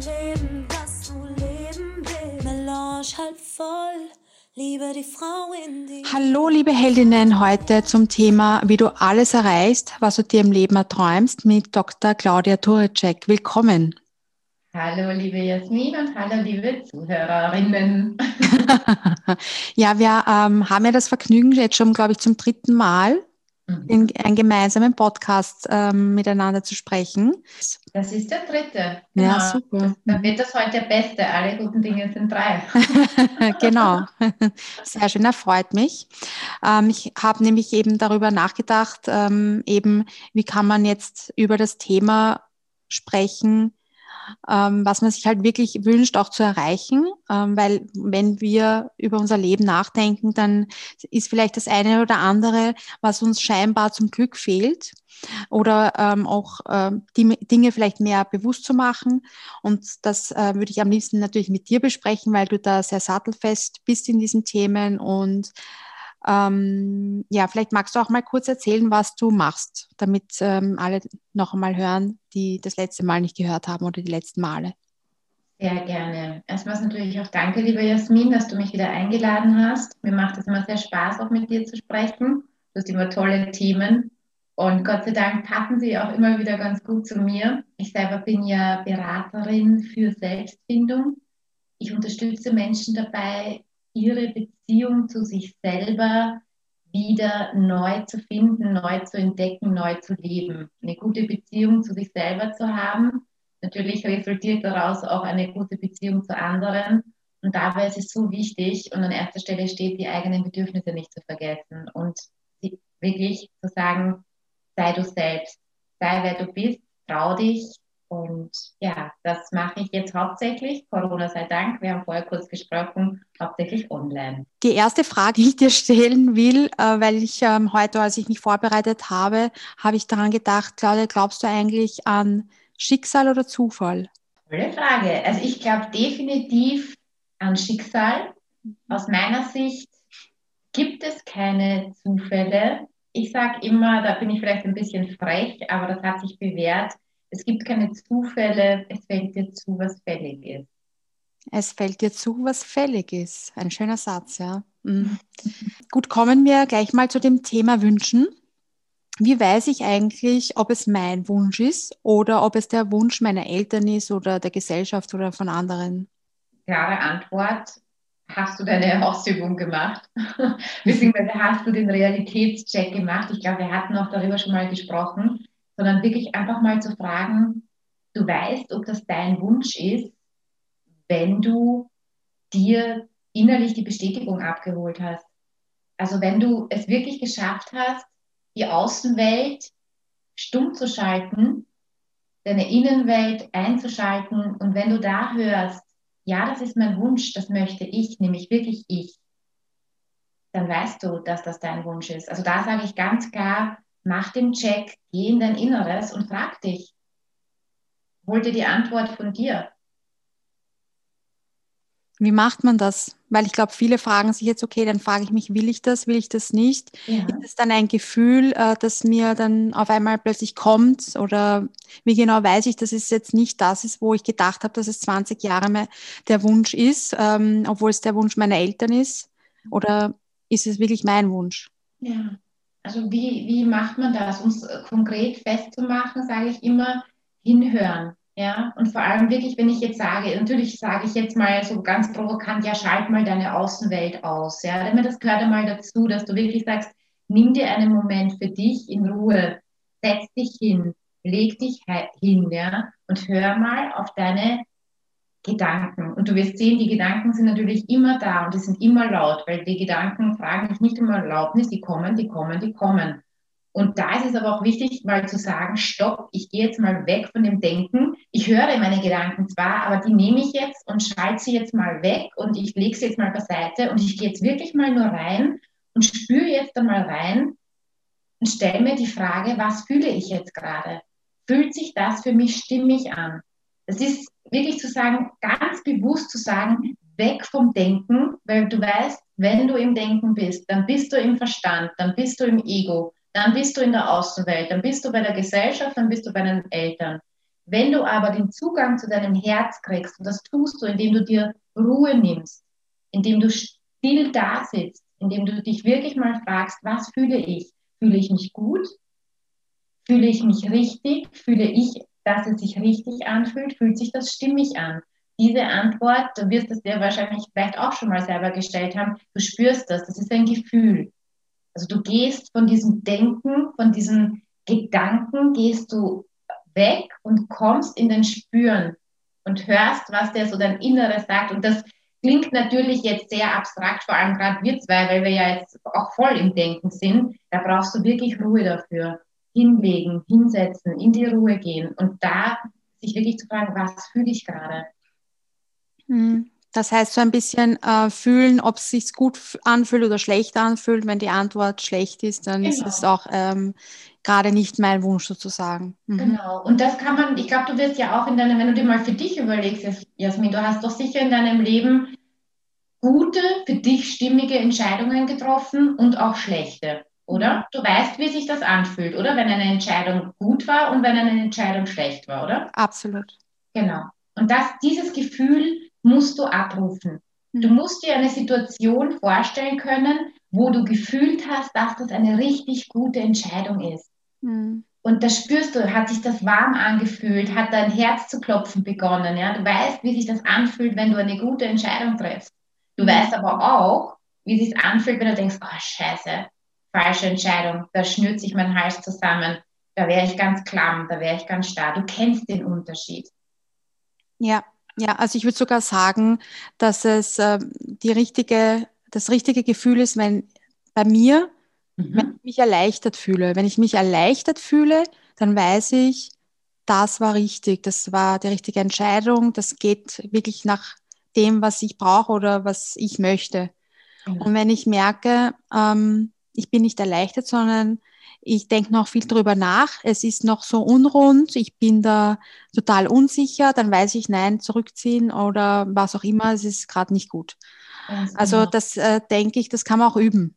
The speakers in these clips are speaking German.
Leben, das du leben willst. Melange halb voll. Liebe die Frau in die. Hallo, liebe Heldinnen, heute zum Thema, wie du alles erreichst, was du dir im Leben erträumst, mit Dr. Claudia Turicek. Willkommen. Hallo, liebe Jasmin und hallo, liebe Zuhörerinnen. ja, wir ähm, haben ja das Vergnügen jetzt schon, glaube ich, zum dritten Mal. In einen gemeinsamen Podcast ähm, miteinander zu sprechen. Das ist der dritte. Genau. Ja, super. Dann wird das heute der beste. Alle guten Dinge sind drei. genau. Sehr schön, erfreut mich. Ähm, ich habe nämlich eben darüber nachgedacht, ähm, eben, wie kann man jetzt über das Thema sprechen, ähm, was man sich halt wirklich wünscht, auch zu erreichen. Ähm, weil wenn wir über unser Leben nachdenken, dann ist vielleicht das eine oder andere, was uns scheinbar zum Glück fehlt oder ähm, auch äh, die Dinge vielleicht mehr bewusst zu machen. Und das äh, würde ich am liebsten natürlich mit dir besprechen, weil du da sehr sattelfest bist in diesen Themen und ähm, ja, vielleicht magst du auch mal kurz erzählen, was du machst, damit ähm, alle noch einmal hören, die das letzte Mal nicht gehört haben oder die letzten Male. Sehr gerne. Erstmals natürlich auch danke, liebe Jasmin, dass du mich wieder eingeladen hast. Mir macht es immer sehr Spaß, auch mit dir zu sprechen. Du hast immer tolle Themen und Gott sei Dank passen sie auch immer wieder ganz gut zu mir. Ich selber bin ja Beraterin für Selbstfindung. Ich unterstütze Menschen dabei, ihre Beziehung zu sich selber wieder neu zu finden, neu zu entdecken, neu zu leben. Eine gute Beziehung zu sich selber zu haben. Natürlich resultiert daraus auch eine gute Beziehung zu anderen. Und dabei ist es so wichtig und an erster Stelle steht, die eigenen Bedürfnisse nicht zu vergessen und wirklich zu sagen, sei du selbst, sei wer du bist, trau dich, und ja, das mache ich jetzt hauptsächlich, Corona sei Dank, wir haben vorher kurz gesprochen, hauptsächlich online. Die erste Frage, die ich dir stellen will, äh, weil ich ähm, heute, als ich mich vorbereitet habe, habe ich daran gedacht, Claudia, glaubst du eigentlich an Schicksal oder Zufall? Tolle Frage. Also ich glaube definitiv an Schicksal. Aus meiner Sicht gibt es keine Zufälle. Ich sage immer, da bin ich vielleicht ein bisschen frech, aber das hat sich bewährt es gibt keine Zufälle, es fällt dir zu, was fällig ist. Es fällt dir zu, was fällig ist. Ein schöner Satz, ja. Mhm. Gut, kommen wir gleich mal zu dem Thema Wünschen. Wie weiß ich eigentlich, ob es mein Wunsch ist oder ob es der Wunsch meiner Eltern ist oder der Gesellschaft oder von anderen? Klare Antwort. Hast du deine Ausübung gemacht? Beziehungsweise hast du den Realitätscheck gemacht? Ich glaube, wir hatten auch darüber schon mal gesprochen sondern wirklich einfach mal zu fragen, du weißt, ob das dein Wunsch ist, wenn du dir innerlich die Bestätigung abgeholt hast. Also wenn du es wirklich geschafft hast, die Außenwelt stumm zu schalten, deine Innenwelt einzuschalten und wenn du da hörst, ja, das ist mein Wunsch, das möchte ich, nämlich wirklich ich, dann weißt du, dass das dein Wunsch ist. Also da sage ich ganz klar, mach den Check, geh in dein Inneres und frag dich. Hol dir die Antwort von dir. Wie macht man das? Weil ich glaube, viele fragen sich jetzt, okay, dann frage ich mich, will ich das, will ich das nicht? Ja. Ist es dann ein Gefühl, äh, das mir dann auf einmal plötzlich kommt? Oder wie genau weiß ich, dass es jetzt nicht das ist, wo ich gedacht habe, dass es 20 Jahre mehr der Wunsch ist, ähm, obwohl es der Wunsch meiner Eltern ist? Oder ist es wirklich mein Wunsch? Ja, also wie, wie macht man das? Um es konkret festzumachen, sage ich immer, hinhören. Ja, und vor allem wirklich, wenn ich jetzt sage, natürlich sage ich jetzt mal so ganz provokant, ja, schalt mal deine Außenwelt aus. Ja, denn das gehört einmal dazu, dass du wirklich sagst, nimm dir einen Moment für dich in Ruhe, setz dich hin, leg dich hin, ja, und hör mal auf deine Gedanken. Und du wirst sehen, die Gedanken sind natürlich immer da und die sind immer laut, weil die Gedanken fragen dich nicht immer Erlaubnis, die kommen, die kommen, die kommen. Und da ist es aber auch wichtig, mal zu sagen, stopp, ich gehe jetzt mal weg von dem Denken. Ich höre meine Gedanken zwar, aber die nehme ich jetzt und schalte sie jetzt mal weg und ich lege sie jetzt mal beiseite und ich gehe jetzt wirklich mal nur rein und spüre jetzt einmal rein und stelle mir die Frage, was fühle ich jetzt gerade? Fühlt sich das für mich stimmig an? Das ist wirklich zu sagen, ganz bewusst zu sagen, weg vom Denken, weil du weißt, wenn du im Denken bist, dann bist du im Verstand, dann bist du im Ego, dann bist du in der Außenwelt, dann bist du bei der Gesellschaft, dann bist du bei den Eltern. Wenn du aber den Zugang zu deinem Herz kriegst, und das tust du, indem du dir Ruhe nimmst, indem du still da sitzt, indem du dich wirklich mal fragst, was fühle ich? Fühle ich mich gut? Fühle ich mich richtig? Fühle ich, dass es sich richtig anfühlt? Fühlt sich das stimmig an? Diese Antwort, du wirst es dir wahrscheinlich vielleicht auch schon mal selber gestellt haben, du spürst das, das ist ein Gefühl. Also du gehst von diesem Denken, von diesen Gedanken, gehst du weg und kommst in den Spüren und hörst, was der so dein Inneres sagt. Und das klingt natürlich jetzt sehr abstrakt, vor allem gerade wir zwei, weil wir ja jetzt auch voll im Denken sind. Da brauchst du wirklich Ruhe dafür. Hinlegen, hinsetzen, in die Ruhe gehen und da sich wirklich zu fragen, was fühle ich gerade? Hm. Das heißt, so ein bisschen äh, fühlen, ob es sich gut anfühlt oder schlecht anfühlt. Wenn die Antwort schlecht ist, dann genau. ist es auch ähm, gerade nicht mein Wunsch sozusagen. Mhm. Genau. Und das kann man, ich glaube, du wirst ja auch in deinem, wenn du dir mal für dich überlegst, Jasmin, du hast doch sicher in deinem Leben gute, für dich stimmige Entscheidungen getroffen und auch schlechte, oder? Mhm. Du weißt, wie sich das anfühlt, oder? Wenn eine Entscheidung gut war und wenn eine Entscheidung schlecht war, oder? Absolut. Genau. Und das, dieses Gefühl musst du abrufen. Du mhm. musst dir eine Situation vorstellen können, wo du gefühlt hast, dass das eine richtig gute Entscheidung ist. Mhm. Und da spürst du, hat sich das warm angefühlt, hat dein Herz zu klopfen begonnen. Ja? Du weißt, wie sich das anfühlt, wenn du eine gute Entscheidung triffst. Du mhm. weißt aber auch, wie es sich anfühlt, wenn du denkst, oh scheiße, falsche Entscheidung, da schnürt sich mein Hals zusammen, da wäre ich ganz klamm, da wäre ich ganz starr. Du kennst den Unterschied. Ja, ja, also ich würde sogar sagen, dass es äh, die richtige, das richtige Gefühl ist, wenn bei mir, mhm. wenn ich mich erleichtert fühle. Wenn ich mich erleichtert fühle, dann weiß ich, das war richtig, das war die richtige Entscheidung, das geht wirklich nach dem, was ich brauche oder was ich möchte. Mhm. Und wenn ich merke, ähm, ich bin nicht erleichtert, sondern ich denke noch viel drüber nach. Es ist noch so unrund. Ich bin da total unsicher. Dann weiß ich, nein, zurückziehen oder was auch immer. Es ist gerade nicht gut. Ganz also genau. das äh, denke ich, das kann man auch üben.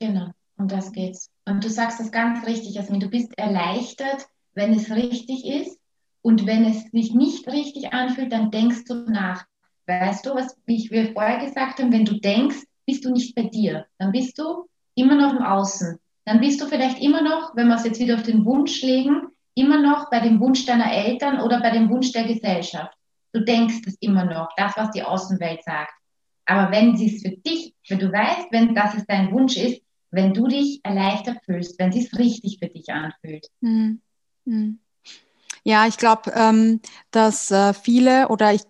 Genau, um das geht's. Und du sagst das ganz richtig, Jasmin. Du bist erleichtert, wenn es richtig ist. Und wenn es sich nicht richtig anfühlt, dann denkst du nach. Weißt du, was wie ich wir vorher gesagt haben, wenn du denkst, bist du nicht bei dir. Dann bist du immer noch im Außen dann bist du vielleicht immer noch, wenn wir es jetzt wieder auf den Wunsch legen, immer noch bei dem Wunsch deiner Eltern oder bei dem Wunsch der Gesellschaft. Du denkst es immer noch, das, was die Außenwelt sagt. Aber wenn sie es für dich, wenn du weißt, wenn das es dein Wunsch ist, wenn du dich erleichtert fühlst, wenn sie es richtig für dich anfühlt. Mhm. Ja, ich glaube, ähm, dass äh, viele oder ich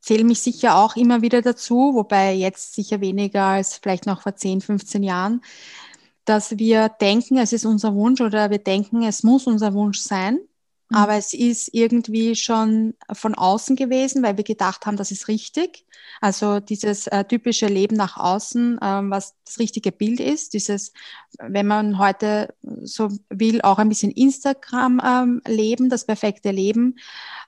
zähle mich sicher auch immer wieder dazu, wobei jetzt sicher weniger als vielleicht noch vor 10, 15 Jahren, dass wir denken, es ist unser Wunsch oder wir denken, es muss unser Wunsch sein. Mhm. Aber es ist irgendwie schon von außen gewesen, weil wir gedacht haben, das ist richtig. Also dieses äh, typische Leben nach außen, ähm, was das richtige Bild ist, dieses, wenn man heute so will, auch ein bisschen Instagram ähm, das perfekte Leben,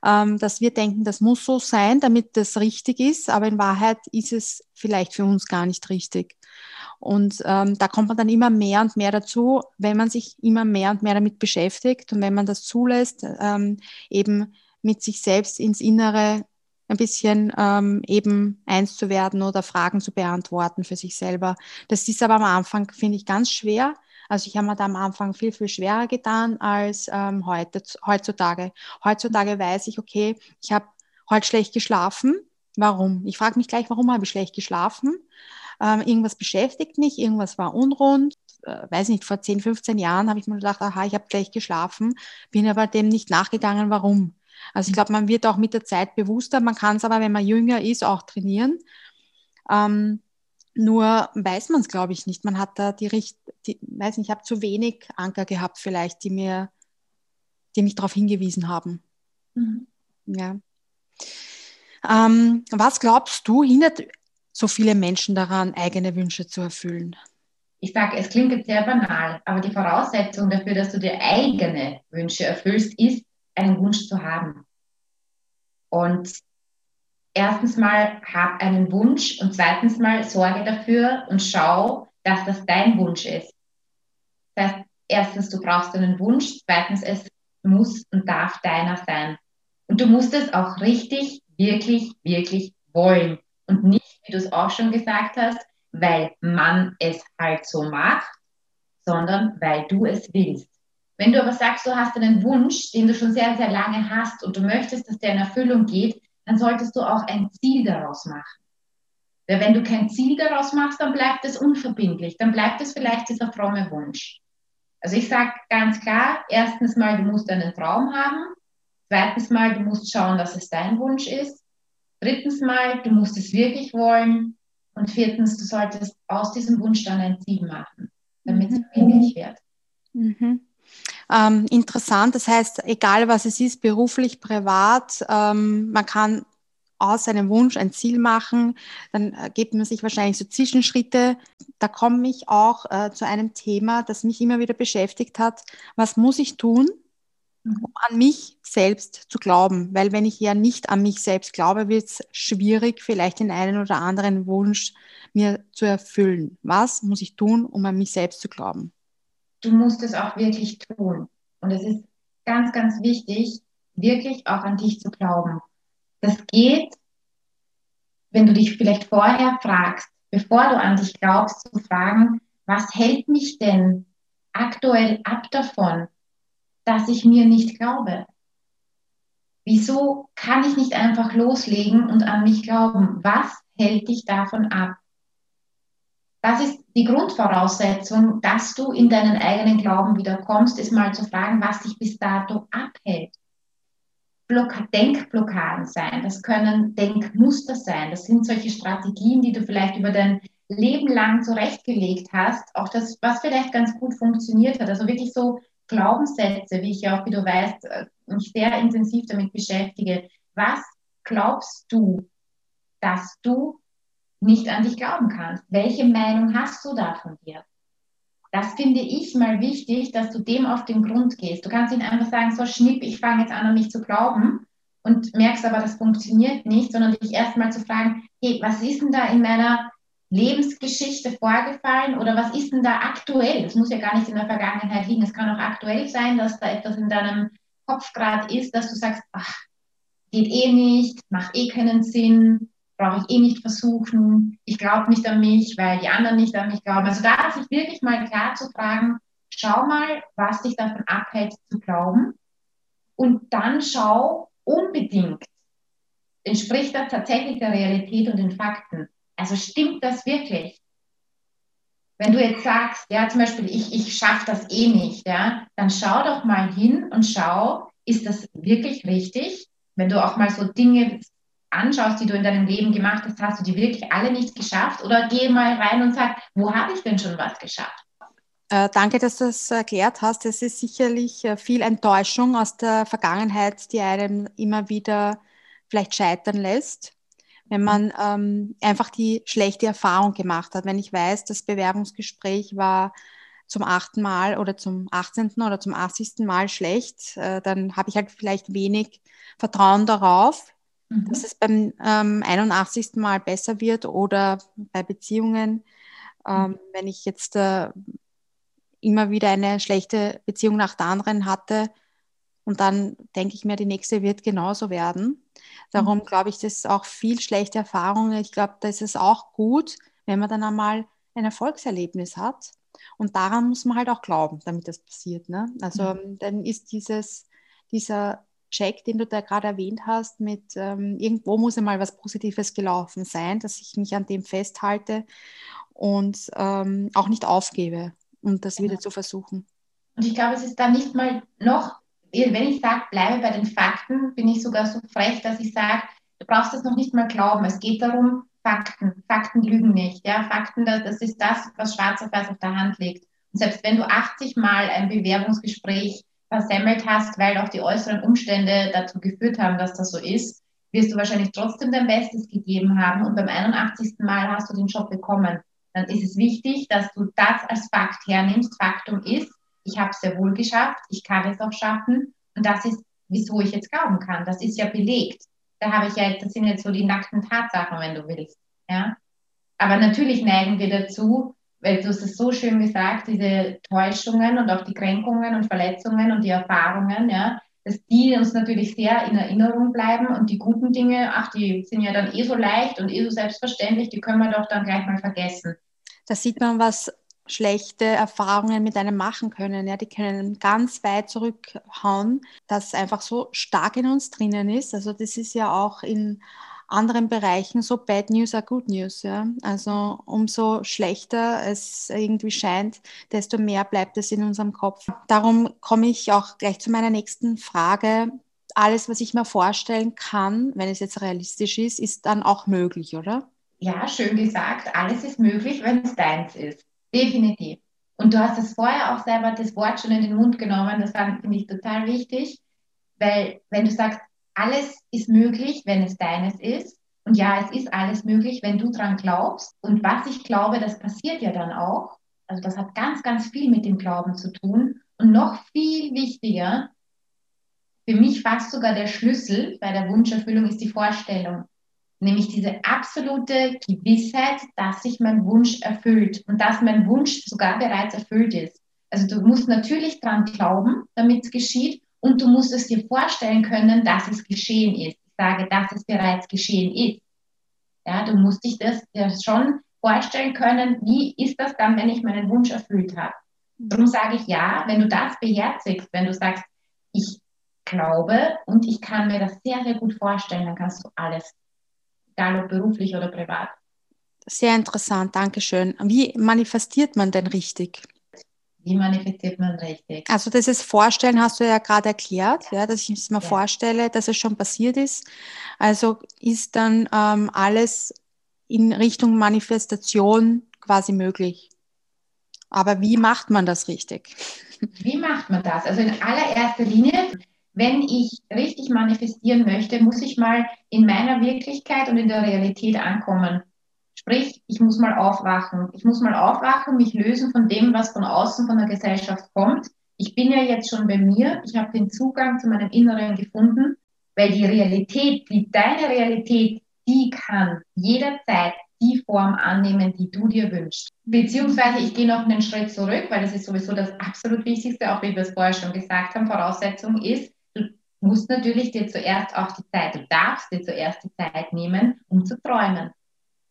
ähm, dass wir denken, das muss so sein, damit das richtig ist. Aber in Wahrheit ist es vielleicht für uns gar nicht richtig. Und ähm, da kommt man dann immer mehr und mehr dazu, wenn man sich immer mehr und mehr damit beschäftigt und wenn man das zulässt, ähm, eben mit sich selbst ins Innere ein bisschen ähm, eben eins zu werden oder Fragen zu beantworten für sich selber. Das ist aber am Anfang, finde ich, ganz schwer. Also ich habe mir da am Anfang viel, viel schwerer getan als ähm, heute, heutzutage. Heutzutage weiß ich, okay, ich habe heute schlecht geschlafen. Warum? Ich frage mich gleich, warum habe ich schlecht geschlafen? Ähm, irgendwas beschäftigt mich, irgendwas war unrund. Äh, weiß nicht, vor 10, 15 Jahren habe ich mir gedacht, aha, ich habe gleich geschlafen, bin aber dem nicht nachgegangen, warum. Also ich glaube, man wird auch mit der Zeit bewusster, man kann es aber, wenn man jünger ist, auch trainieren. Ähm, nur weiß man es, glaube ich, nicht. Man hat da die Richt, die, weiß nicht, ich habe zu wenig Anker gehabt, vielleicht, die mir, die mich darauf hingewiesen haben. Mhm. Ja. Ähm, was glaubst du, hindert so viele Menschen daran, eigene Wünsche zu erfüllen? Ich sage, es klingt jetzt sehr banal, aber die Voraussetzung dafür, dass du dir eigene Wünsche erfüllst, ist, einen Wunsch zu haben. Und erstens mal hab einen Wunsch und zweitens mal sorge dafür und schau, dass das dein Wunsch ist. Das heißt, erstens, du brauchst einen Wunsch, zweitens, es muss und darf deiner sein. Und du musst es auch richtig, wirklich, wirklich wollen. Und nicht, wie du es auch schon gesagt hast, weil man es halt so macht, sondern weil du es willst. Wenn du aber sagst, du hast einen Wunsch, den du schon sehr, sehr lange hast und du möchtest, dass der in Erfüllung geht, dann solltest du auch ein Ziel daraus machen. Weil wenn du kein Ziel daraus machst, dann bleibt es unverbindlich, dann bleibt es vielleicht dieser fromme Wunsch. Also ich sage ganz klar, erstens mal, du musst einen Traum haben. Zweitens mal, du musst schauen, dass es dein Wunsch ist. Drittens mal, du musst es wirklich wollen. Und viertens, du solltest aus diesem Wunsch dann ein Ziel machen, damit es verbindlich wird. Mhm. Ähm, interessant, das heißt, egal was es ist, beruflich, privat, ähm, man kann aus seinem Wunsch ein Ziel machen, dann äh, gibt man sich wahrscheinlich so Zwischenschritte. Da komme ich auch äh, zu einem Thema, das mich immer wieder beschäftigt hat. Was muss ich tun, mhm. An mich selbst zu glauben? Weil wenn ich ja nicht an mich selbst glaube, wird es schwierig, vielleicht den einen oder anderen Wunsch mir zu erfüllen. Was muss ich tun, um an mich selbst zu glauben? Du musst es auch wirklich tun. Und es ist ganz, ganz wichtig, wirklich auch an dich zu glauben. Das geht, wenn du dich vielleicht vorher fragst, bevor du an dich glaubst, zu fragen, was hält mich denn aktuell ab davon, dass ich mir nicht glaube? Wieso kann ich nicht einfach loslegen und an mich glauben? Was hält dich davon ab? Das ist die Grundvoraussetzung, dass du in deinen eigenen Glauben wiederkommst, ist mal zu fragen, was dich bis dato abhält. Denkblockaden sein, das können Denkmuster sein, das sind solche Strategien, die du vielleicht über dein Leben lang zurechtgelegt hast, auch das, was vielleicht ganz gut funktioniert hat, also wirklich so Glaubenssätze, wie ich ja auch, wie du weißt, äh, mich sehr intensiv damit beschäftige. Was glaubst du, dass du nicht an dich glauben kannst? Welche Meinung hast du da von dir? Das finde ich mal wichtig, dass du dem auf den Grund gehst. Du kannst nicht einfach sagen, so schnipp, ich fange jetzt an, an mich zu glauben und merkst aber, das funktioniert nicht, sondern dich erstmal zu fragen, hey, was ist denn da in meiner Lebensgeschichte vorgefallen oder was ist denn da aktuell? Es muss ja gar nicht in der Vergangenheit liegen. Es kann auch aktuell sein, dass da etwas in deinem Kopf gerade ist, dass du sagst, ach, geht eh nicht, macht eh keinen Sinn, brauche ich eh nicht versuchen, ich glaube nicht an mich, weil die anderen nicht an mich glauben. Also da sich wirklich mal klar zu fragen, schau mal, was dich davon abhält zu glauben und dann schau unbedingt, entspricht das tatsächlich der Realität und den Fakten. Also stimmt das wirklich? Wenn du jetzt sagst, ja, zum Beispiel, ich, ich schaffe das eh nicht, ja, dann schau doch mal hin und schau, ist das wirklich richtig? Wenn du auch mal so Dinge anschaust, die du in deinem Leben gemacht hast, hast du die wirklich alle nicht geschafft? Oder geh mal rein und sag, wo habe ich denn schon was geschafft? Äh, danke, dass du das erklärt hast. Es ist sicherlich äh, viel Enttäuschung aus der Vergangenheit, die einem immer wieder vielleicht scheitern lässt, wenn man ähm, einfach die schlechte Erfahrung gemacht hat. Wenn ich weiß, das Bewerbungsgespräch war zum achten Mal oder zum 18. oder zum 80. Mal schlecht, äh, dann habe ich halt vielleicht wenig Vertrauen darauf, mhm. dass es beim ähm, 81. Mal besser wird oder bei Beziehungen, ähm, mhm. wenn ich jetzt äh, immer wieder eine schlechte Beziehung nach der anderen hatte und dann denke ich mir, die nächste wird genauso werden. Darum mhm. glaube ich, das ist auch viel schlechte Erfahrungen. Ich glaube, da ist es auch gut, wenn man dann einmal ein Erfolgserlebnis hat. Und daran muss man halt auch glauben, damit das passiert. Ne? Also mhm. dann ist dieses, dieser Check, den du da gerade erwähnt hast, mit ähm, irgendwo muss einmal was Positives gelaufen sein, dass ich mich an dem festhalte und ähm, auch nicht aufgebe, um das genau. wieder zu versuchen. Und ich glaube, es ist dann nicht mal noch, wenn ich sage, bleibe bei den Fakten, bin ich sogar so frech, dass ich sage, du brauchst das noch nicht mal glauben. Es geht darum, Fakten. Fakten lügen nicht. Ja? Fakten, das, ist das, was schwarz auf weiß auf der Hand liegt. Und selbst wenn du 80 Mal ein Bewerbungsgespräch versemmelt hast, weil auch die äußeren Umstände dazu geführt haben, dass das so ist, wirst du wahrscheinlich trotzdem dein Bestes gegeben haben und beim 81. Mal hast du den Job bekommen. Dann ist es wichtig, dass du das als Fakt hernimmst. Faktum ist, ich habe es sehr wohl geschafft, ich kann es auch schaffen und das ist, wieso ich jetzt glauben kann. Das ist ja belegt. Da habe ich ja das sind jetzt so die nackten Tatsachen, wenn du willst. Ja? Aber natürlich neigen wir dazu, weil du hast es so schön gesagt, diese Täuschungen und auch die Kränkungen und Verletzungen und die Erfahrungen, ja, dass die uns natürlich sehr in Erinnerung bleiben und die guten Dinge, ach, die sind ja dann eh so leicht und eh so selbstverständlich, die können wir doch dann gleich mal vergessen. Da sieht man, was schlechte Erfahrungen mit einem machen können. Ja, die können ganz weit zurückhauen, das einfach so stark in uns drinnen ist. Also das ist ja auch in anderen Bereichen so Bad News are Good News. Ja? Also umso schlechter es irgendwie scheint, desto mehr bleibt es in unserem Kopf. Darum komme ich auch gleich zu meiner nächsten Frage. Alles, was ich mir vorstellen kann, wenn es jetzt realistisch ist, ist dann auch möglich, oder? Ja, schön gesagt. Alles ist möglich, wenn es deins ist. Definitiv. Und du hast es vorher auch selber das Wort schon in den Mund genommen. Das finde ich total wichtig, weil wenn du sagst, alles ist möglich, wenn es deines ist. Und ja, es ist alles möglich, wenn du dran glaubst. Und was ich glaube, das passiert ja dann auch. Also das hat ganz, ganz viel mit dem Glauben zu tun. Und noch viel wichtiger, für mich fast sogar der Schlüssel bei der Wunscherfüllung ist die Vorstellung. Nämlich diese absolute Gewissheit, dass sich mein Wunsch erfüllt und dass mein Wunsch sogar bereits erfüllt ist. Also du musst natürlich dran glauben, damit es geschieht und du musst es dir vorstellen können, dass es geschehen ist. Ich sage, dass es bereits geschehen ist. Ja, du musst dich das ja schon vorstellen können, wie ist das dann, wenn ich meinen Wunsch erfüllt habe. Darum sage ich ja, wenn du das beherzigst, wenn du sagst, ich glaube und ich kann mir das sehr, sehr gut vorstellen, dann kannst du alles, egal ob beruflich oder privat. Sehr interessant, danke schön. Wie manifestiert man denn richtig? Wie manifestiert man richtig? Also ist Vorstellen hast du ja gerade erklärt, ja, dass ich es mir ja. vorstelle, dass es schon passiert ist. Also ist dann ähm, alles in Richtung Manifestation quasi möglich. Aber wie macht man das richtig? Wie macht man das? Also in allererster Linie, wenn ich richtig manifestieren möchte, muss ich mal in meiner Wirklichkeit und in der Realität ankommen. Sprich, ich muss mal aufwachen. Ich muss mal aufwachen, mich lösen von dem, was von außen, von der Gesellschaft kommt. Ich bin ja jetzt schon bei mir. Ich habe den Zugang zu meinem Inneren gefunden, weil die Realität, die deine Realität, die kann jederzeit die Form annehmen, die du dir wünschst. Beziehungsweise ich gehe noch einen Schritt zurück, weil das ist sowieso das absolut Wichtigste, auch wie wir es vorher schon gesagt haben. Voraussetzung ist, musst natürlich dir zuerst auch die Zeit, du darfst dir zuerst die Zeit nehmen, um zu träumen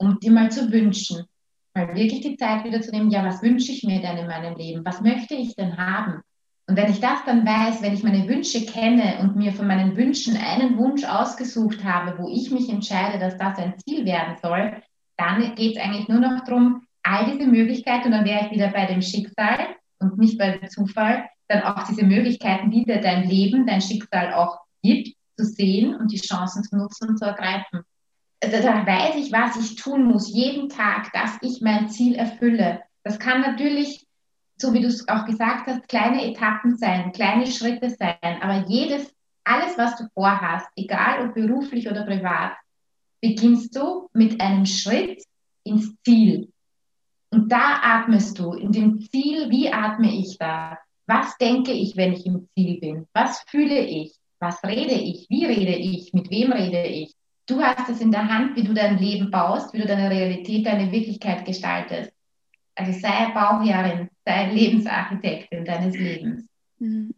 um dir mal zu wünschen, mal wirklich die Zeit wieder zu nehmen, ja, was wünsche ich mir denn in meinem Leben? Was möchte ich denn haben? Und wenn ich das dann weiß, wenn ich meine Wünsche kenne und mir von meinen Wünschen einen Wunsch ausgesucht habe, wo ich mich entscheide, dass das ein Ziel werden soll, dann geht es eigentlich nur noch darum, all diese Möglichkeiten, und dann wäre ich wieder bei dem Schicksal und nicht bei dem Zufall, dann auch diese Möglichkeiten, die dir dein Leben, dein Schicksal auch gibt, zu sehen und die Chancen zu nutzen und zu ergreifen da weiß ich, was ich tun muss, jeden Tag, dass ich mein Ziel erfülle. Das kann natürlich, so wie du es auch gesagt hast, kleine Etappen sein, kleine Schritte sein, aber jedes, alles, was du vorhast, egal ob beruflich oder privat, beginnst du mit einem Schritt ins Ziel. Und da atmest du, in dem Ziel, wie atme ich da? Was denke ich, wenn ich im Ziel bin? Was fühle ich? Was rede ich? Wie rede ich? Mit wem rede ich? Du hast es in der Hand, wie du dein Leben baust, wie du deine Realität, deine Wirklichkeit gestaltest. Also sei Bauherrin, sei Lebensarchitektin deines Lebens. Mhm.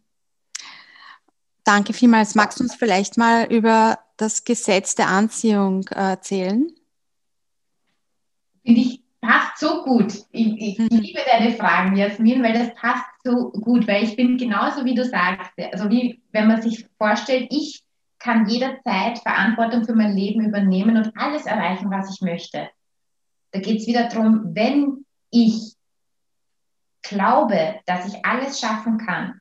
Danke vielmals. Magst du uns vielleicht mal über das Gesetz der Anziehung äh, erzählen? Finde ich passt so gut. Ich, ich mhm. liebe deine Fragen, Jasmin, weil das passt so gut, weil ich bin genauso wie du sagst. Also wie wenn man sich vorstellt, ich kann jederzeit Verantwortung für mein Leben übernehmen und alles erreichen, was ich möchte. Da geht es wieder darum, wenn ich glaube, dass ich alles schaffen kann,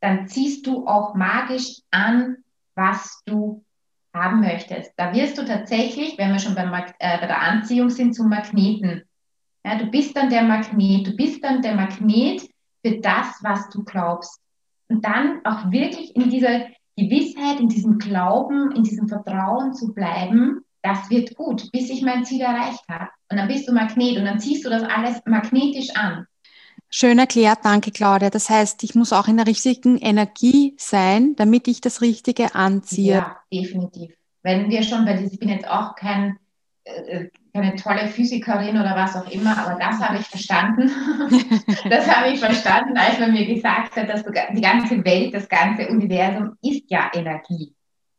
dann ziehst du auch magisch an, was du haben möchtest. Da wirst du tatsächlich, wenn wir schon beim, äh, bei der Anziehung sind, zum Magneten. Ja, du bist dann der Magnet, du bist dann der Magnet für das, was du glaubst. Und dann auch wirklich in dieser Gewissheit, in diesem Glauben, in diesem Vertrauen zu bleiben, das wird gut, bis ich mein Ziel erreicht habe. Und dann bist du Magnet und dann ziehst du das alles magnetisch an. Schön erklärt, danke Claudia. Das heißt, ich muss auch in der richtigen Energie sein, damit ich das Richtige anziehe. Ja, definitiv. Wenn wir schon, weil ich bin jetzt auch kein äh, keine tolle Physikerin oder was auch immer, aber das habe ich verstanden. das habe ich verstanden, als man mir gesagt hat, dass die ganze Welt, das ganze Universum ist ja Energie.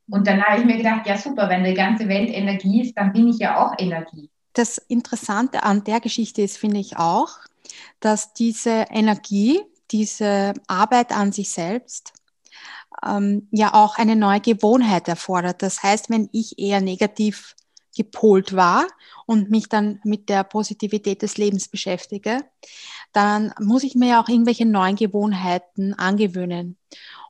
Und dann habe ich mir gedacht, ja super, wenn die ganze Welt Energie ist, dann bin ich ja auch Energie. Das Interessante an der Geschichte ist, finde ich auch, dass diese Energie, diese Arbeit an sich selbst, ähm, ja auch eine neue Gewohnheit erfordert. Das heißt, wenn ich eher negativ gepolt war und mich dann mit der Positivität des Lebens beschäftige, dann muss ich mir ja auch irgendwelche neuen Gewohnheiten angewöhnen.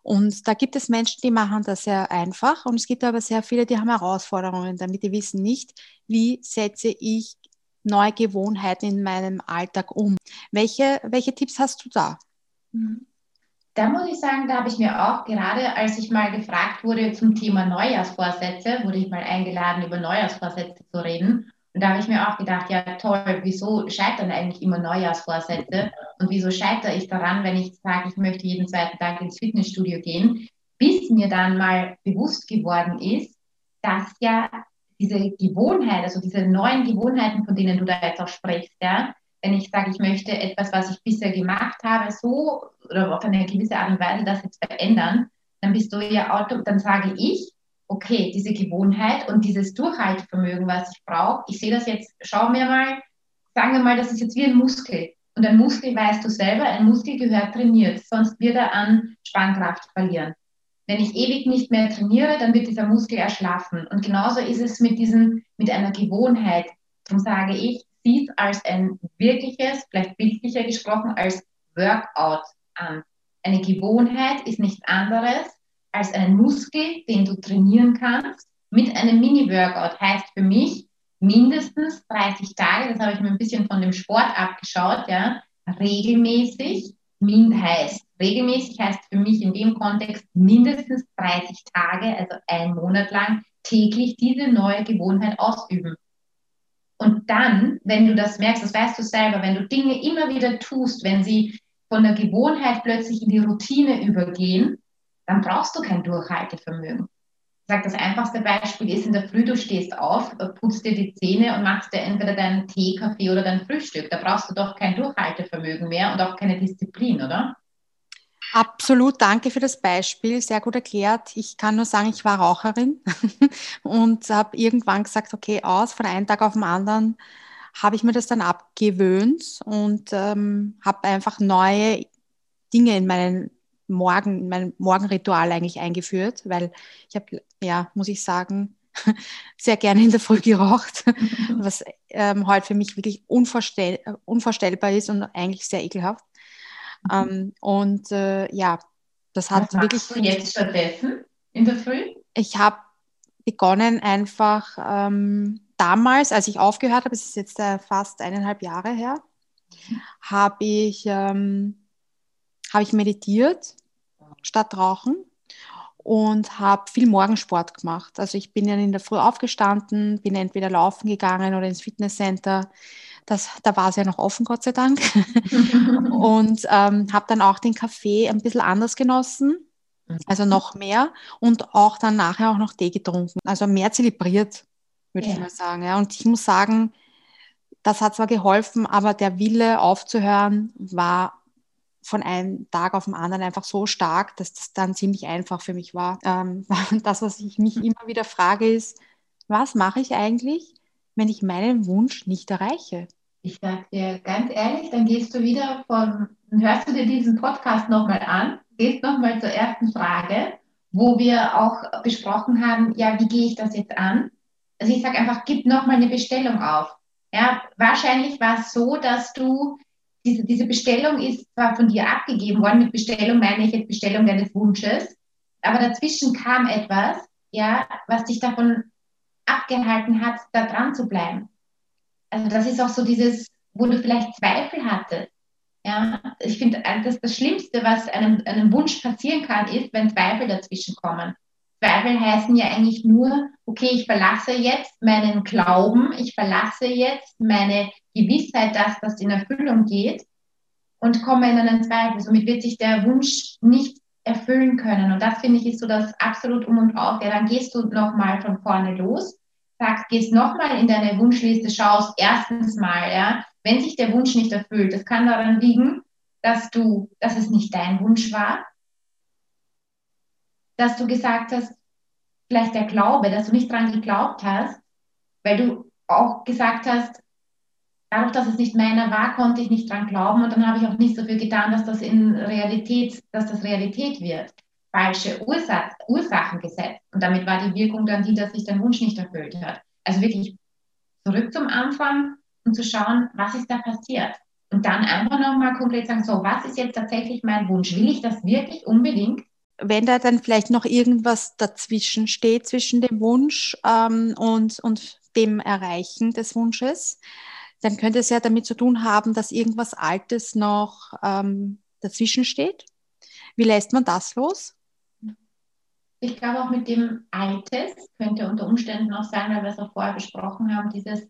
Und da gibt es Menschen, die machen das sehr einfach und es gibt aber sehr viele, die haben Herausforderungen damit, die wissen nicht, wie setze ich neue Gewohnheiten in meinem Alltag um. Welche, welche Tipps hast du da? Mhm. Da muss ich sagen, da habe ich mir auch gerade, als ich mal gefragt wurde zum Thema Neujahrsvorsätze, wurde ich mal eingeladen, über Neujahrsvorsätze zu reden. Und da habe ich mir auch gedacht, ja toll, wieso scheitern eigentlich immer Neujahrsvorsätze? Und wieso scheitere ich daran, wenn ich sage, ich möchte jeden zweiten Tag ins Fitnessstudio gehen? Bis mir dann mal bewusst geworden ist, dass ja diese Gewohnheit, also diese neuen Gewohnheiten, von denen du da jetzt auch sprichst, ja, wenn ich sage, ich möchte etwas, was ich bisher gemacht habe, so oder auf eine gewisse Art und Weise das jetzt verändern, dann bist du ja auto, dann sage ich, okay, diese Gewohnheit und dieses Durchhaltevermögen, was ich brauche, ich sehe das jetzt, schau mir mal, sagen wir mal, das ist jetzt wie ein Muskel. Und ein Muskel, weißt du selber, ein Muskel gehört trainiert, sonst wird er an Spannkraft verlieren. Wenn ich ewig nicht mehr trainiere, dann wird dieser Muskel erschlaffen. Und genauso ist es mit, diesem, mit einer Gewohnheit. Darum sage ich, sieh es als ein wirkliches, vielleicht bildlicher gesprochen, als Workout an. Eine Gewohnheit ist nichts anderes als ein Muskel, den du trainieren kannst mit einem Mini-Workout. Heißt für mich mindestens 30 Tage, das habe ich mir ein bisschen von dem Sport abgeschaut, ja, regelmäßig, min heißt, regelmäßig heißt für mich in dem Kontext mindestens 30 Tage, also ein Monat lang, täglich diese neue Gewohnheit ausüben. Und dann, wenn du das merkst, das weißt du selber, wenn du Dinge immer wieder tust, wenn sie von der Gewohnheit plötzlich in die Routine übergehen, dann brauchst du kein Durchhaltevermögen. Ich sage, das einfachste Beispiel ist, in der Früh, du stehst auf, putzt dir die Zähne und machst dir entweder deinen Tee, Kaffee oder dein Frühstück. Da brauchst du doch kein Durchhaltevermögen mehr und auch keine Disziplin, oder? Absolut, danke für das Beispiel, sehr gut erklärt. Ich kann nur sagen, ich war Raucherin und habe irgendwann gesagt, okay, aus, von einem Tag auf den anderen habe ich mir das dann abgewöhnt und ähm, habe einfach neue Dinge in meinen Morgen, in mein Morgenritual eigentlich eingeführt, weil ich habe, ja, muss ich sagen, sehr gerne in der Früh geraucht, was ähm, heute für mich wirklich unvorstell unvorstellbar ist und eigentlich sehr ekelhaft. Ähm, und äh, ja, das hat was wirklich. Du jetzt stattdessen in der Früh? Ich habe begonnen einfach ähm, damals, als ich aufgehört habe, es ist jetzt äh, fast eineinhalb Jahre her, habe ich, ähm, hab ich meditiert statt Rauchen und habe viel Morgensport gemacht. Also ich bin dann in der Früh aufgestanden, bin entweder laufen gegangen oder ins Fitnesscenter. Das, da war es ja noch offen, Gott sei Dank. und ähm, habe dann auch den Kaffee ein bisschen anders genossen, also noch mehr. Und auch dann nachher auch noch Tee getrunken. Also mehr zelebriert, würde ja. ich mal sagen. Ja. Und ich muss sagen, das hat zwar geholfen, aber der Wille aufzuhören war von einem Tag auf den anderen einfach so stark, dass das dann ziemlich einfach für mich war. Ähm, das, was ich mich immer wieder frage, ist, was mache ich eigentlich, wenn ich meinen Wunsch nicht erreiche? Ich sage dir ganz ehrlich, dann gehst du wieder von, hörst du dir diesen Podcast nochmal an, gehst nochmal zur ersten Frage, wo wir auch besprochen haben, ja, wie gehe ich das jetzt an? Also ich sage einfach, gib nochmal eine Bestellung auf. Ja, wahrscheinlich war es so, dass du diese, diese Bestellung ist zwar von dir abgegeben worden, mit Bestellung meine ich jetzt Bestellung deines Wunsches, aber dazwischen kam etwas, ja, was dich davon abgehalten hat, da dran zu bleiben. Also das ist auch so dieses, wo du vielleicht Zweifel hattest. Ja, ich finde, das, das Schlimmste, was einem, einem Wunsch passieren kann, ist, wenn Zweifel dazwischen kommen. Zweifel heißen ja eigentlich nur, okay, ich verlasse jetzt meinen Glauben, ich verlasse jetzt meine Gewissheit, dass das in Erfüllung geht und komme in einen Zweifel. Somit wird sich der Wunsch nicht erfüllen können. Und das finde ich ist so das absolut um und auf. Ja, dann gehst du nochmal von vorne los, sagst, gehst nochmal in deine Wunschliste, schaust erstens mal, ja, wenn sich der Wunsch nicht erfüllt, das kann daran liegen, dass du, dass es nicht dein Wunsch war, dass du gesagt hast, vielleicht der Glaube, dass du nicht dran geglaubt hast, weil du auch gesagt hast, dadurch, dass es nicht meiner war, konnte ich nicht dran glauben und dann habe ich auch nicht so viel getan, dass das in Realität, dass das Realität wird. Falsche Ursach, Ursachen gesetzt. Und damit war die Wirkung dann die, dass sich dein Wunsch nicht erfüllt hat. Also wirklich zurück zum Anfang und zu schauen, was ist da passiert. Und dann einfach nochmal konkret sagen, so, was ist jetzt tatsächlich mein Wunsch? Will ich das wirklich unbedingt? Wenn da dann vielleicht noch irgendwas dazwischen steht, zwischen dem Wunsch ähm, und, und dem Erreichen des Wunsches, dann könnte es ja damit zu tun haben, dass irgendwas Altes noch ähm, dazwischen steht. Wie lässt man das los? Ich glaube auch mit dem Altes könnte unter Umständen auch sein, weil wir es auch vorher besprochen haben, dieses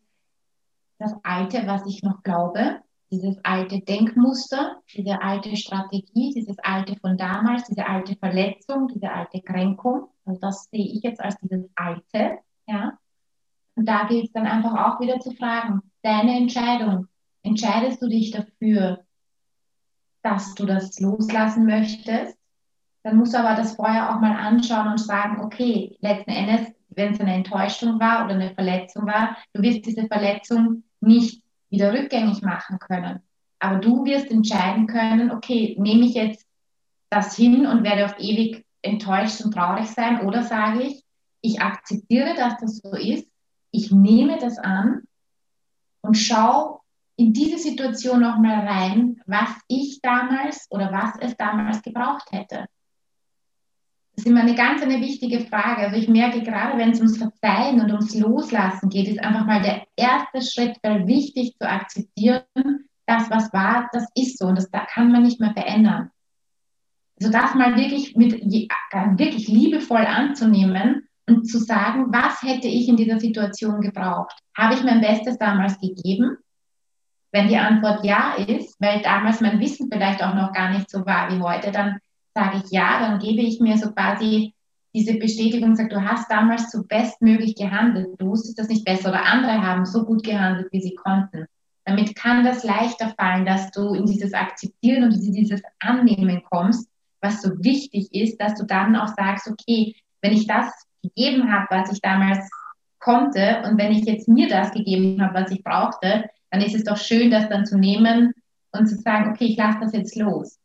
das Alte, was ich noch glaube, dieses alte Denkmuster, diese alte Strategie, dieses alte von damals, diese alte Verletzung, diese alte Kränkung. Also das sehe ich jetzt als dieses Alte, ja. Und da gilt es dann einfach auch wieder zu fragen, deine Entscheidung. Entscheidest du dich dafür, dass du das loslassen möchtest? Dann musst du aber das vorher auch mal anschauen und sagen, okay, letzten Endes, wenn es eine Enttäuschung war oder eine Verletzung war, du wirst diese Verletzung nicht wieder rückgängig machen können. Aber du wirst entscheiden können, okay, nehme ich jetzt das hin und werde auf ewig enttäuscht und traurig sein oder sage ich, ich akzeptiere, dass das so ist, ich nehme das an und schaue in diese Situation nochmal rein, was ich damals oder was es damals gebraucht hätte. Das ist immer eine ganz eine wichtige Frage. Also ich merke gerade, wenn es ums Verzeihen und ums Loslassen geht, ist einfach mal der erste Schritt, weil wichtig zu akzeptieren, das, was war, das ist so und das da kann man nicht mehr verändern. Also das mal wirklich mit wirklich liebevoll anzunehmen und zu sagen, was hätte ich in dieser Situation gebraucht? Habe ich mein Bestes damals gegeben? Wenn die Antwort ja ist, weil damals mein Wissen vielleicht auch noch gar nicht so war wie heute, dann sage ich ja, dann gebe ich mir so quasi diese Bestätigung, sage, du hast damals so bestmöglich gehandelt, du wusstest das nicht besser oder andere haben so gut gehandelt, wie sie konnten. Damit kann das leichter fallen, dass du in dieses Akzeptieren und dieses Annehmen kommst, was so wichtig ist, dass du dann auch sagst, okay, wenn ich das gegeben habe, was ich damals konnte und wenn ich jetzt mir das gegeben habe, was ich brauchte, dann ist es doch schön, das dann zu nehmen und zu sagen, okay, ich lasse das jetzt los.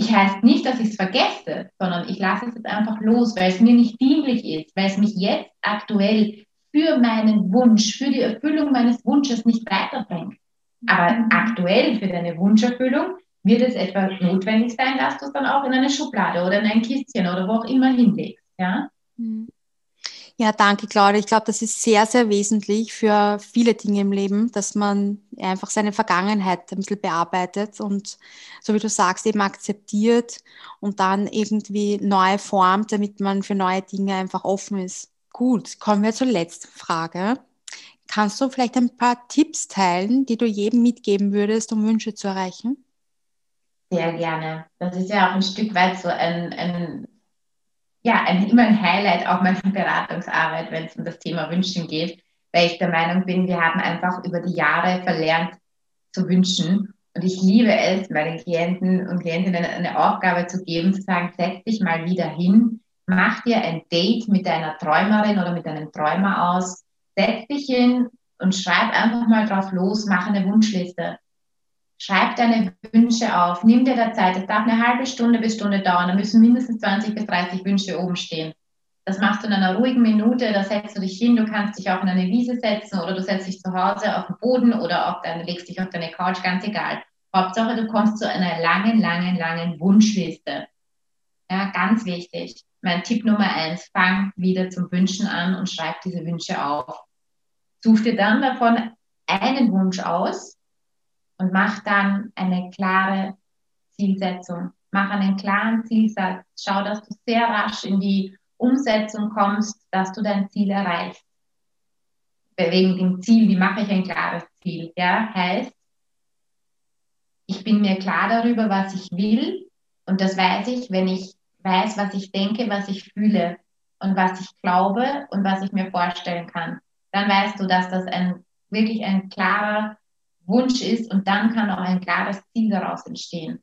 Ich heißt nicht, dass ich es vergesse, sondern ich lasse es jetzt einfach los, weil es mir nicht dienlich ist, weil es mich jetzt aktuell für meinen Wunsch, für die Erfüllung meines Wunsches nicht weiterbringt. Aber mhm. aktuell für deine Wunscherfüllung wird es etwa notwendig sein, dass du es dann auch in eine Schublade oder in ein Kistchen oder wo auch immer hinlegst. Ja? Mhm. Ja, danke, Claudia. Ich glaube, das ist sehr, sehr wesentlich für viele Dinge im Leben, dass man einfach seine Vergangenheit ein bisschen bearbeitet und, so wie du sagst, eben akzeptiert und dann irgendwie neu formt, damit man für neue Dinge einfach offen ist. Gut, kommen wir zur letzten Frage. Kannst du vielleicht ein paar Tipps teilen, die du jedem mitgeben würdest, um Wünsche zu erreichen? Sehr gerne. Das ist ja auch ein Stück weit so ein, ein ja, immer ein Highlight auch meiner Beratungsarbeit, wenn es um das Thema Wünschen geht, weil ich der Meinung bin, wir haben einfach über die Jahre verlernt zu wünschen. Und ich liebe es, meinen Klienten und Klientinnen eine Aufgabe zu geben, zu sagen, setz dich mal wieder hin, mach dir ein Date mit deiner Träumerin oder mit deinem Träumer aus, setz dich hin und schreib einfach mal drauf los, mach eine Wunschliste. Schreib deine Wünsche auf, nimm dir da Zeit. Es darf eine halbe Stunde bis Stunde dauern. Da müssen mindestens 20 bis 30 Wünsche oben stehen. Das machst du in einer ruhigen Minute, da setzt du dich hin, du kannst dich auch in eine Wiese setzen oder du setzt dich zu Hause auf den Boden oder auf deine, legst dich auf deine Couch, ganz egal. Hauptsache, du kommst zu einer langen, langen, langen Wunschliste. Ja, ganz wichtig. Mein Tipp Nummer eins, fang wieder zum Wünschen an und schreib diese Wünsche auf. Such dir dann davon einen Wunsch aus, und mach dann eine klare Zielsetzung. Mach einen klaren Zielsatz. Schau, dass du sehr rasch in die Umsetzung kommst, dass du dein Ziel erreichst. Wegen dem Ziel, wie mache ich ein klares Ziel? Ja, heißt, ich bin mir klar darüber, was ich will. Und das weiß ich, wenn ich weiß, was ich denke, was ich fühle und was ich glaube und was ich mir vorstellen kann. dann weißt du, dass das ein wirklich ein klarer Wunsch ist und dann kann auch ein klares Ziel daraus entstehen.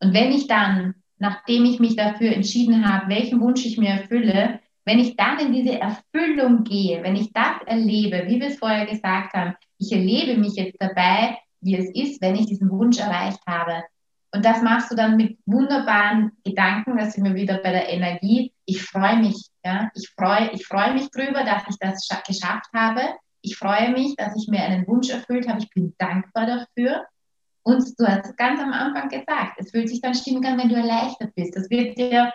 Und wenn ich dann, nachdem ich mich dafür entschieden habe, welchen Wunsch ich mir erfülle, wenn ich dann in diese Erfüllung gehe, wenn ich das erlebe, wie wir es vorher gesagt haben, ich erlebe mich jetzt dabei, wie es ist, wenn ich diesen Wunsch erreicht habe. Und das machst du dann mit wunderbaren Gedanken, da sind wir wieder bei der Energie. Ich freue mich, ja, ich freue, ich freue mich drüber, dass ich das geschafft habe. Ich freue mich, dass ich mir einen Wunsch erfüllt habe. Ich bin dankbar dafür. Und du hast ganz am Anfang gesagt, es fühlt sich dann stimmen an, wenn du erleichtert bist. Das wird dir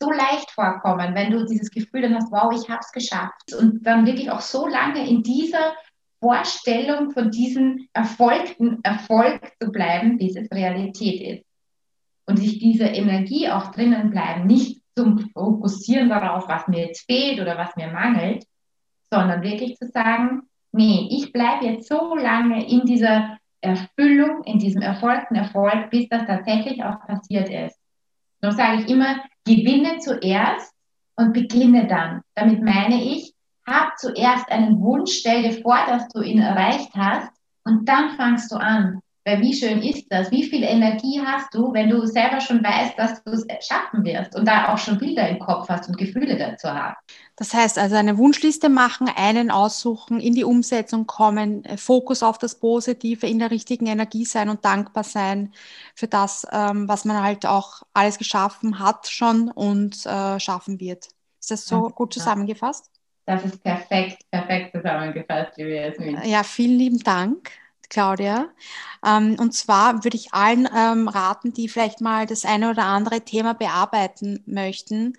so leicht vorkommen, wenn du dieses Gefühl dann hast, wow, ich habe es geschafft. Und dann wirklich auch so lange in dieser Vorstellung von diesem erfolgten Erfolg zu bleiben, bis es Realität ist. Und sich diese Energie auch drinnen bleiben, nicht zum Fokussieren darauf, was mir jetzt fehlt oder was mir mangelt, sondern wirklich zu sagen, nee, ich bleibe jetzt so lange in dieser Erfüllung, in diesem erfolgten Erfolg, bis das tatsächlich auch passiert ist. Darum sage ich immer, gewinne zuerst und beginne dann. Damit meine ich, hab zuerst einen Wunsch, stell dir vor, dass du ihn erreicht hast und dann fangst du an. Weil wie schön ist das? Wie viel Energie hast du, wenn du selber schon weißt, dass du es schaffen wirst und da auch schon Bilder im Kopf hast und Gefühle dazu hast? Das heißt also eine Wunschliste machen, einen aussuchen, in die Umsetzung kommen, äh, Fokus auf das Positive, in der richtigen Energie sein und dankbar sein für das, ähm, was man halt auch alles geschaffen hat schon und äh, schaffen wird. Ist das so gut zusammengefasst? Das ist perfekt, perfekt zusammengefasst, liebe Jasmin. Ja, vielen lieben Dank. Claudia. Ähm, und zwar würde ich allen ähm, raten, die vielleicht mal das eine oder andere Thema bearbeiten möchten,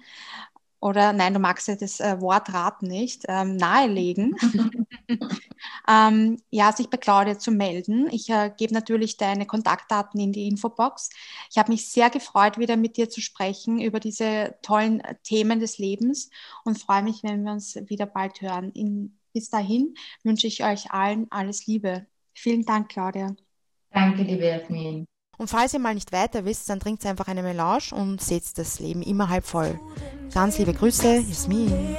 oder nein, du magst ja das äh, Wort Rat nicht, ähm, nahelegen, ähm, ja, sich bei Claudia zu melden. Ich äh, gebe natürlich deine Kontaktdaten in die Infobox. Ich habe mich sehr gefreut, wieder mit dir zu sprechen über diese tollen äh, Themen des Lebens und freue mich, wenn wir uns wieder bald hören. In, bis dahin wünsche ich euch allen alles Liebe. Vielen Dank, Claudia. Danke, liebe Jasmin. Und falls ihr mal nicht weiter wisst, dann trinkt einfach eine Melange und seht das Leben immer halb voll. Ganz liebe Grüße, Jasmin.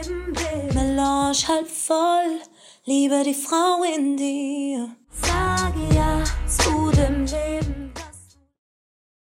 Melange halb voll, liebe die Frau in dir. Sag ja zu dem Leben.